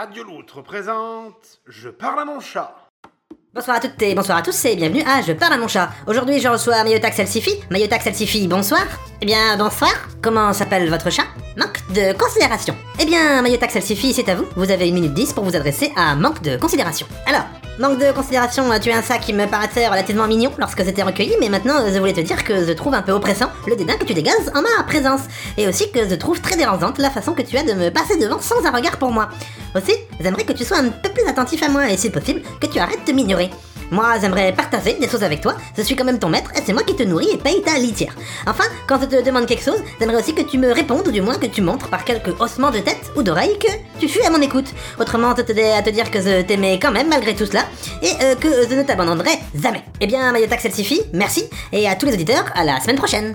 Radio Loutre présente Je parle à mon chat. Bonsoir à toutes et bonsoir à tous et bienvenue à Je parle à mon chat. Aujourd'hui je reçois Mayotax Elsifi. Mayotax Elsifi, bonsoir. Eh bien bonsoir. Comment s'appelle votre chat? Manque de considération. Eh bien Mayotax Elsifi, c'est à vous. Vous avez une minute 10 pour vous adresser à Manque de considération. Alors, Manque de considération, tu es un sac qui me paraissait relativement mignon lorsque c'était recueilli, mais maintenant je voulais te dire que je trouve un peu oppressant le dédain que tu dégages en ma présence. Et aussi que je trouve très dérangeante la façon que tu as de me passer devant sans un regard pour moi. Aussi, j'aimerais que tu sois un peu plus attentif à moi et si possible, que tu arrêtes de m'ignorer. Moi, j'aimerais partager des choses avec toi, je suis quand même ton maître et c'est moi qui te nourris et paye ta litière. Enfin, quand je te demande quelque chose, j'aimerais aussi que tu me répondes ou du moins que tu montres par quelques ossements de tête ou d'oreille que tu fus à mon écoute. Autrement, je te à te dire que je t'aimais quand même malgré tout cela et euh, que je ne t'abandonnerai jamais. Eh bien, Mayotax Selfie, merci et à tous les auditeurs, à la semaine prochaine.